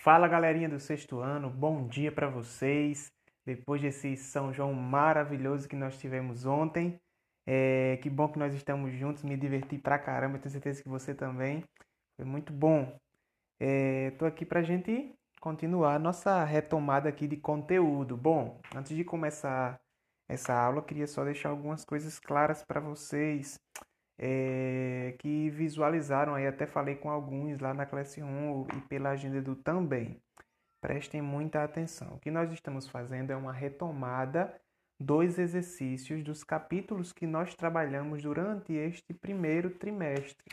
Fala galerinha do sexto ano, bom dia para vocês. Depois desse São João maravilhoso que nós tivemos ontem, é, que bom que nós estamos juntos, me diverti pra caramba, tenho certeza que você também. Foi muito bom. É, tô aqui pra gente continuar nossa retomada aqui de conteúdo. Bom, antes de começar essa aula, queria só deixar algumas coisas claras para vocês é, que visualizaram aí, até falei com alguns lá na classe 1 e pela agenda do também. Prestem muita atenção. O que nós estamos fazendo é uma retomada dos exercícios dos capítulos que nós trabalhamos durante este primeiro trimestre,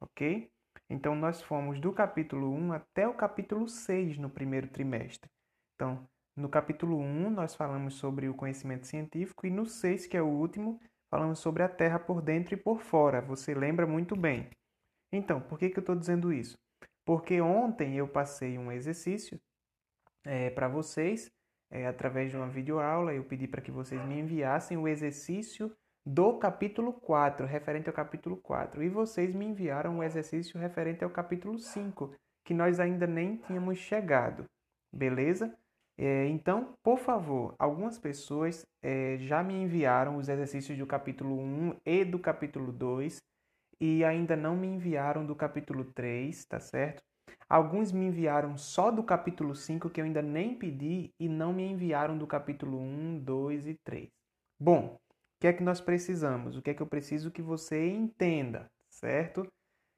ok? Então, nós fomos do capítulo 1 até o capítulo 6 no primeiro trimestre. Então, no capítulo 1, nós falamos sobre o conhecimento científico, e no 6, que é o último, falamos sobre a Terra por dentro e por fora. Você lembra muito bem. Então, por que, que eu estou dizendo isso? Porque ontem eu passei um exercício é, para vocês, é, através de uma videoaula, eu pedi para que vocês me enviassem o exercício do capítulo 4, referente ao capítulo 4. E vocês me enviaram o exercício referente ao capítulo 5, que nós ainda nem tínhamos chegado. Beleza? É, então, por favor, algumas pessoas é, já me enviaram os exercícios do capítulo 1 e do capítulo 2 e ainda não me enviaram do capítulo 3, tá certo? Alguns me enviaram só do capítulo 5, que eu ainda nem pedi, e não me enviaram do capítulo 1, 2 e 3. Bom, o que é que nós precisamos? O que é que eu preciso que você entenda, certo?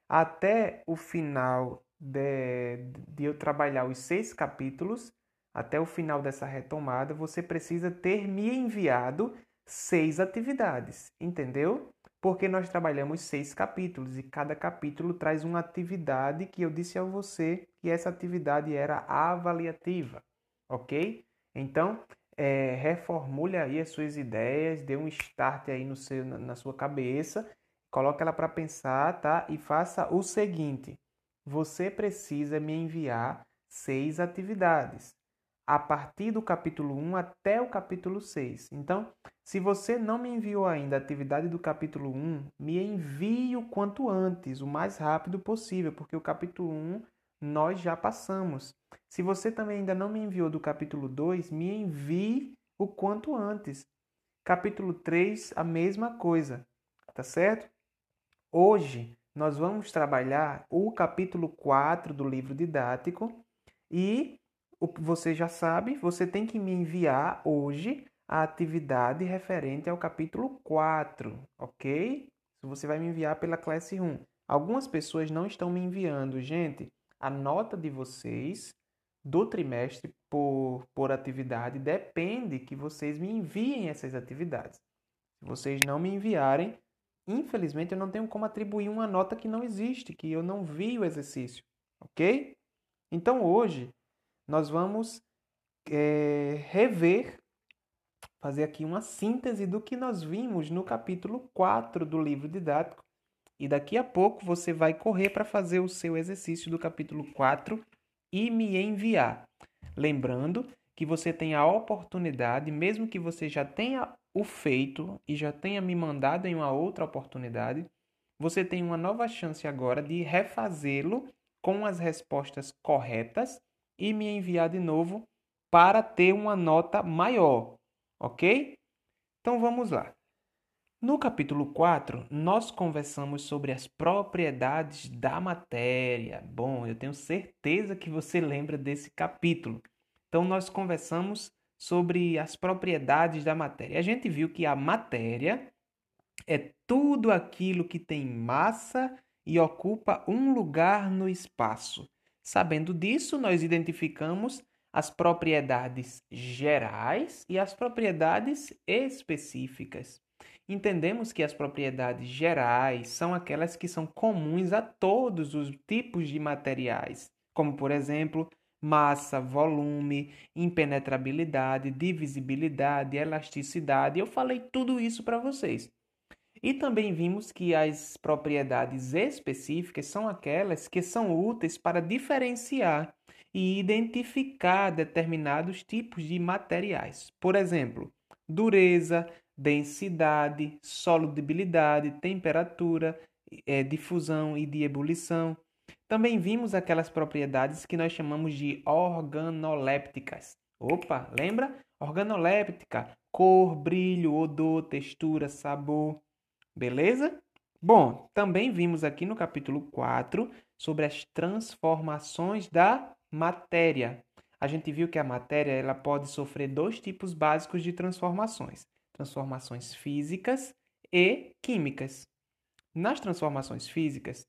Até o final de, de eu trabalhar os seis capítulos, até o final dessa retomada, você precisa ter me enviado seis atividades, entendeu? Porque nós trabalhamos seis capítulos e cada capítulo traz uma atividade que eu disse a você que essa atividade era avaliativa, ok? Então, é, reformule aí as suas ideias, dê um start aí no seu, na sua cabeça, coloque ela para pensar, tá? E faça o seguinte: você precisa me enviar seis atividades a partir do capítulo 1 até o capítulo 6. Então, se você não me enviou ainda a atividade do capítulo 1, me envie o quanto antes, o mais rápido possível, porque o capítulo 1 nós já passamos. Se você também ainda não me enviou do capítulo 2, me envie o quanto antes. Capítulo 3, a mesma coisa, tá certo? Hoje nós vamos trabalhar o capítulo 4 do livro didático e você já sabe, você tem que me enviar hoje a atividade referente ao capítulo 4, ok? Você vai me enviar pela classe 1. Algumas pessoas não estão me enviando, gente. A nota de vocês do trimestre por, por atividade depende que vocês me enviem essas atividades. Se vocês não me enviarem, infelizmente eu não tenho como atribuir uma nota que não existe, que eu não vi o exercício, ok? Então hoje nós vamos é, rever, fazer aqui uma síntese do que nós vimos no capítulo 4 do livro didático. E daqui a pouco você vai correr para fazer o seu exercício do capítulo 4 e me enviar. Lembrando que você tem a oportunidade, mesmo que você já tenha o feito e já tenha me mandado em uma outra oportunidade, você tem uma nova chance agora de refazê-lo com as respostas corretas e me enviar de novo para ter uma nota maior, ok? Então vamos lá. No capítulo 4, nós conversamos sobre as propriedades da matéria. Bom, eu tenho certeza que você lembra desse capítulo. Então, nós conversamos sobre as propriedades da matéria. A gente viu que a matéria é tudo aquilo que tem massa e ocupa um lugar no espaço. Sabendo disso, nós identificamos as propriedades gerais e as propriedades específicas. Entendemos que as propriedades gerais são aquelas que são comuns a todos os tipos de materiais, como, por exemplo, massa, volume, impenetrabilidade, divisibilidade, elasticidade. Eu falei tudo isso para vocês. E também vimos que as propriedades específicas são aquelas que são úteis para diferenciar e identificar determinados tipos de materiais. Por exemplo, dureza, densidade, solubilidade, temperatura, é, difusão e de ebulição. Também vimos aquelas propriedades que nós chamamos de organolépticas. Opa, lembra? Organoléptica, cor, brilho, odor, textura, sabor. Beleza? Bom, também vimos aqui no capítulo 4 sobre as transformações da matéria. A gente viu que a matéria ela pode sofrer dois tipos básicos de transformações: transformações físicas e químicas. Nas transformações físicas,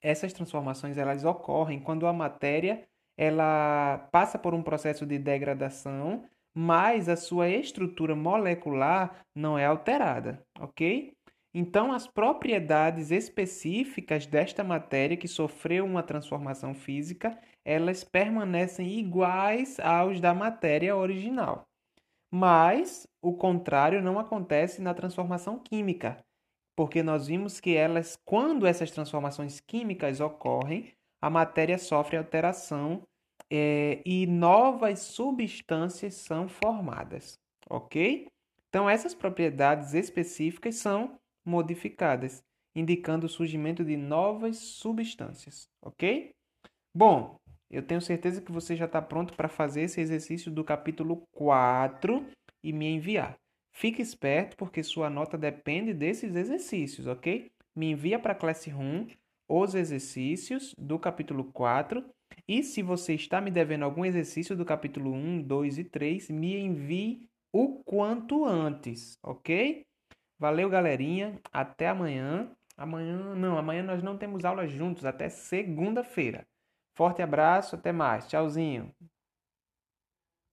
essas transformações elas ocorrem quando a matéria ela passa por um processo de degradação, mas a sua estrutura molecular não é alterada, ok? Então, as propriedades específicas desta matéria que sofreu uma transformação física, elas permanecem iguais aos da matéria original. Mas o contrário não acontece na transformação química, porque nós vimos que elas, quando essas transformações químicas ocorrem, a matéria sofre alteração é, e novas substâncias são formadas, ok? Então, essas propriedades específicas são modificadas, indicando o surgimento de novas substâncias, ok? Bom, eu tenho certeza que você já está pronto para fazer esse exercício do capítulo 4 e me enviar. Fique esperto porque sua nota depende desses exercícios, ok? Me envia para a Classroom os exercícios do capítulo 4 e se você está me devendo algum exercício do capítulo 1, 2 e 3, me envie o quanto antes, ok? Valeu, galerinha. Até amanhã. Amanhã, não, amanhã nós não temos aula juntos, até segunda-feira. Forte abraço, até mais. Tchauzinho.